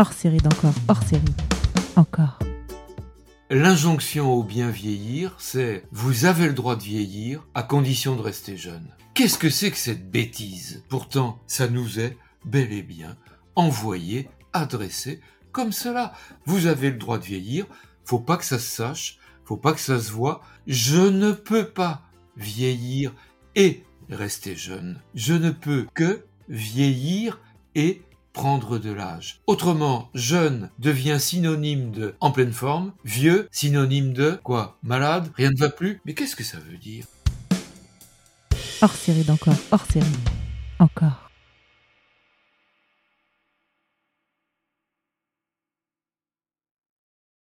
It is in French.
Hors série d'encore, hors série. Encore. L'injonction au bien vieillir, c'est vous avez le droit de vieillir à condition de rester jeune. Qu'est-ce que c'est que cette bêtise? Pourtant, ça nous est bel et bien envoyé, adressé comme cela. Vous avez le droit de vieillir, faut pas que ça se sache, faut pas que ça se voit. Je ne peux pas vieillir et rester jeune. Je ne peux que vieillir et prendre de l'âge. Autrement, jeune devient synonyme de en pleine forme, vieux synonyme de quoi? Malade? Rien ne va plus? Mais qu'est-ce que ça veut dire? Hors série d'encore, hors série. Encore.